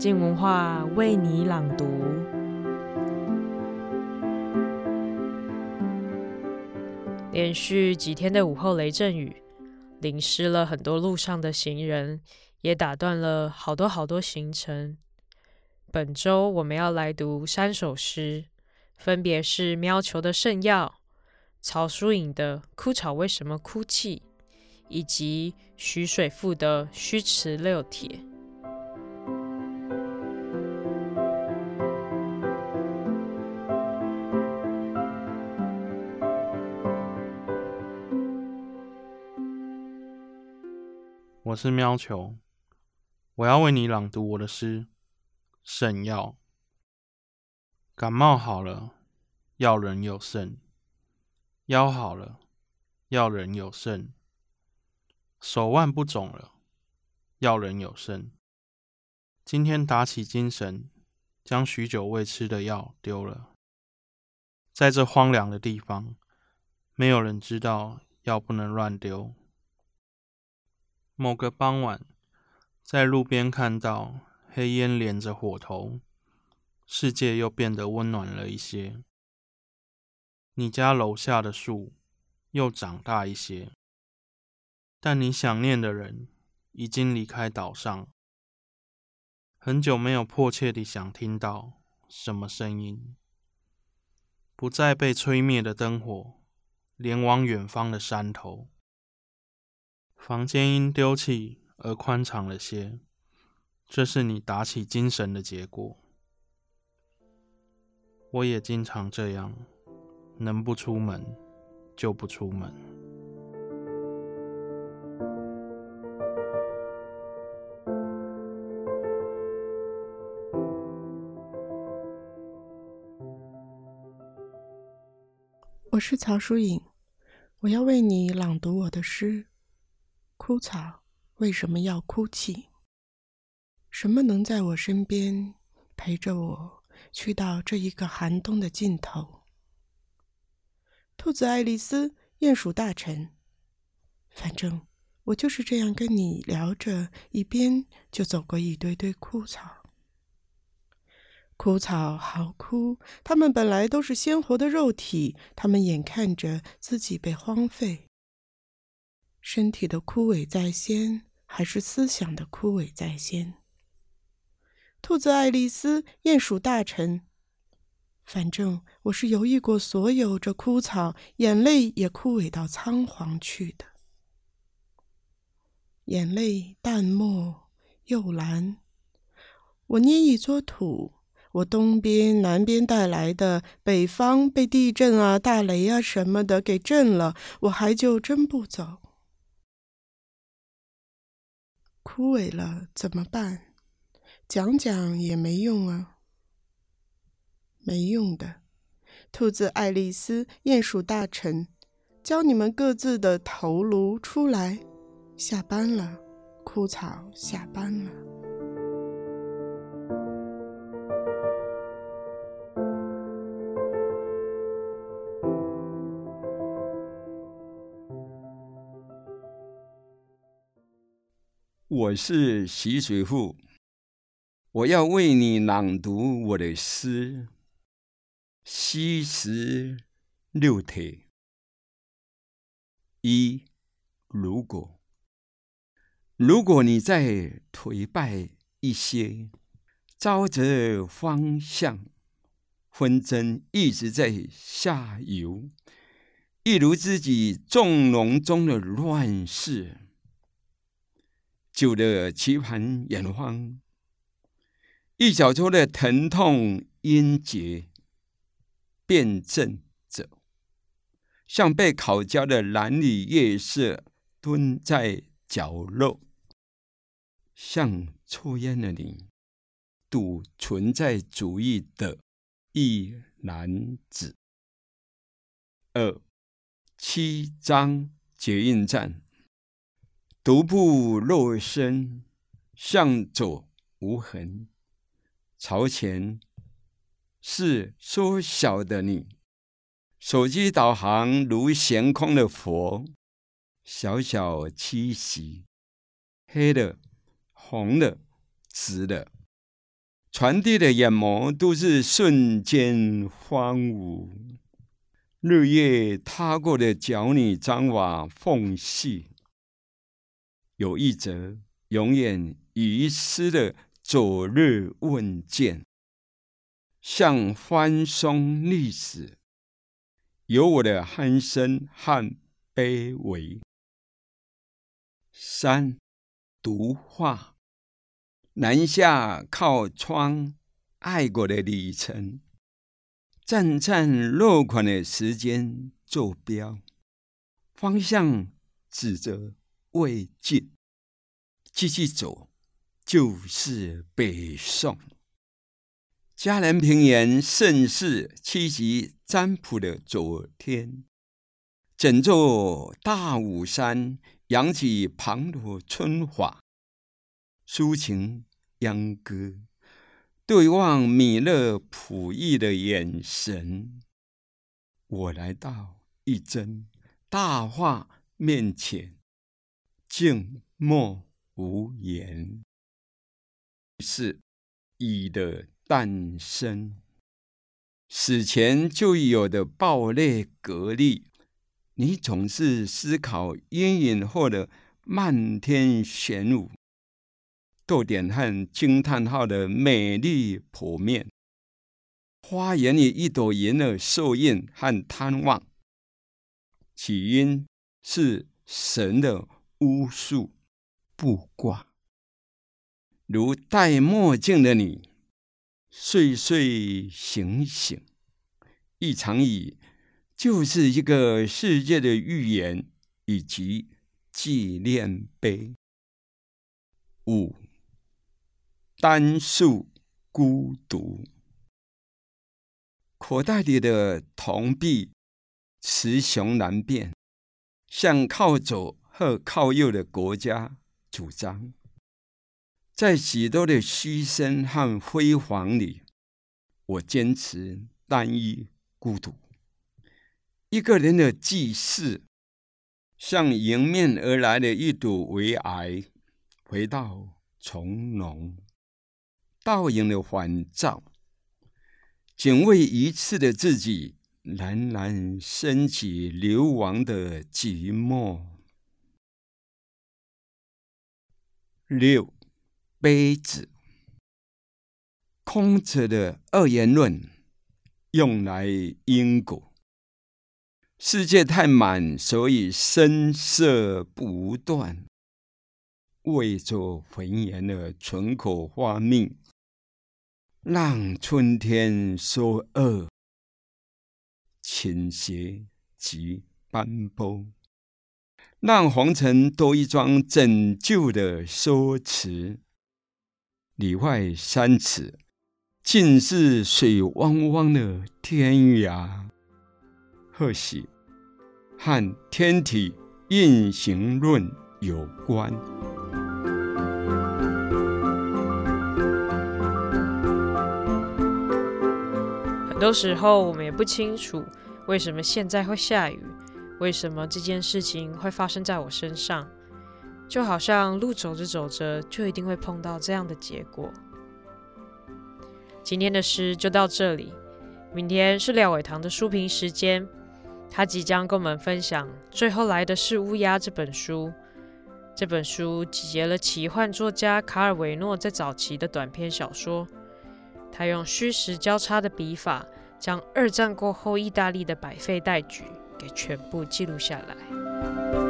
静文化为你朗读。连续几天的午后雷阵雨，淋湿了很多路上的行人，也打断了好多好多行程。本周我们要来读三首诗，分别是喵球的《圣药》、曹淑颖的《枯草为什么哭泣》，以及许水富的《虚词六帖》。我是喵球，我要为你朗读我的诗《圣药》。感冒好了，药人有肾；腰好了，药人有肾；手腕不肿了，药人有肾。今天打起精神，将许久未吃的药丢了。在这荒凉的地方，没有人知道药不能乱丢。某个傍晚，在路边看到黑烟连着火头，世界又变得温暖了一些。你家楼下的树又长大一些，但你想念的人已经离开岛上。很久没有迫切地想听到什么声音，不再被吹灭的灯火，连往远方的山头。房间因丢弃而宽敞了些，这是你打起精神的结果。我也经常这样，能不出门就不出门。我是曹书颖，我要为你朗读我的诗。枯草为什么要哭泣？什么能在我身边陪着我去到这一个寒冬的尽头？兔子爱丽丝，鼹鼠大臣，反正我就是这样跟你聊着，一边就走过一堆堆枯草。枯草好枯，它们本来都是鲜活的肉体，它们眼看着自己被荒废。身体的枯萎在先，还是思想的枯萎在先？兔子爱丽丝，鼹鼠大臣，反正我是游历过所有这枯草，眼泪也枯萎到仓皇去的。眼泪淡漠又蓝，我捏一撮土，我东边南边带来的，北方被地震啊、大雷啊什么的给震了，我还就真不走。枯萎了怎么办？讲讲也没用啊，没用的。兔子爱丽丝，鼹鼠大臣，教你们各自的头颅出来。下班了，枯草下班了。我是许水富，我要为你朗读我的诗《虚实六帖》。一，如果，如果你再颓败一些，朝着方向，纷争一直在下游，一如自己纵容中的乱世。久的棋盘眼花，一小撮的疼痛音节，辩证着，像被烤焦的蓝里夜色，蹲在角落，像抽烟的你，赌存在主义的一男子。二，七张捷运站。独步若身，向左无痕。朝前是缩小的你，手机导航如悬空的佛，小小气息，黑的、红的、紫的，传递的眼眸都是瞬间荒芜。日夜踏过的脚泥砖瓦缝隙，有一则永远遗失的昨日问件，像翻松历史，有我的鼾声和卑微。三，读画，南下靠窗，爱过的里程。战战落款的时间坐标，方向指着未尽，继续走就是北宋。嘉南平原盛世七级占卜的昨天，整座大武山扬起磅礴春华，抒情秧歌。对望米勒普义的眼神，我来到一尊大画面前，静默无言。是乙的诞生，史前就已有的暴烈格力，你总是思考阴影后的漫天玄武。逗点和惊叹号的美丽剖面，花园里一朵云的兽印和贪望，起因是神的巫术卜卦。如戴墨镜的你，睡睡醒醒，一场雨就是一个世界的预言以及纪念碑。五。单数孤独，口袋里的铜币雌雄难辨，向靠左和靠右的国家主张。在许多的牺牲和辉煌里，我坚持单一孤独。一个人的祭祀，像迎面而来的一堵围崖，回到从容。倒影的反照，仅为一次的自己，冉冉升起流亡的寂寞。六，杯子，空着的二言论，用来因果。世界太满，所以声色不断，为做浑圆的纯口花命。让春天说恶，倾斜及斑驳；让红尘多一桩拯救的说辞。里外三尺，尽是水汪汪的天涯。贺喜和天体运行论有关。很多时候，我们也不清楚为什么现在会下雨，为什么这件事情会发生在我身上，就好像路走着走着，就一定会碰到这样的结果。今天的诗就到这里，明天是廖伟棠的书评时间，他即将跟我们分享《最后来的是乌鸦》这本书。这本书集结了奇幻作家卡尔维诺在早期的短篇小说。他用虚实交叉的笔法，将二战过后意大利的百废待举给全部记录下来。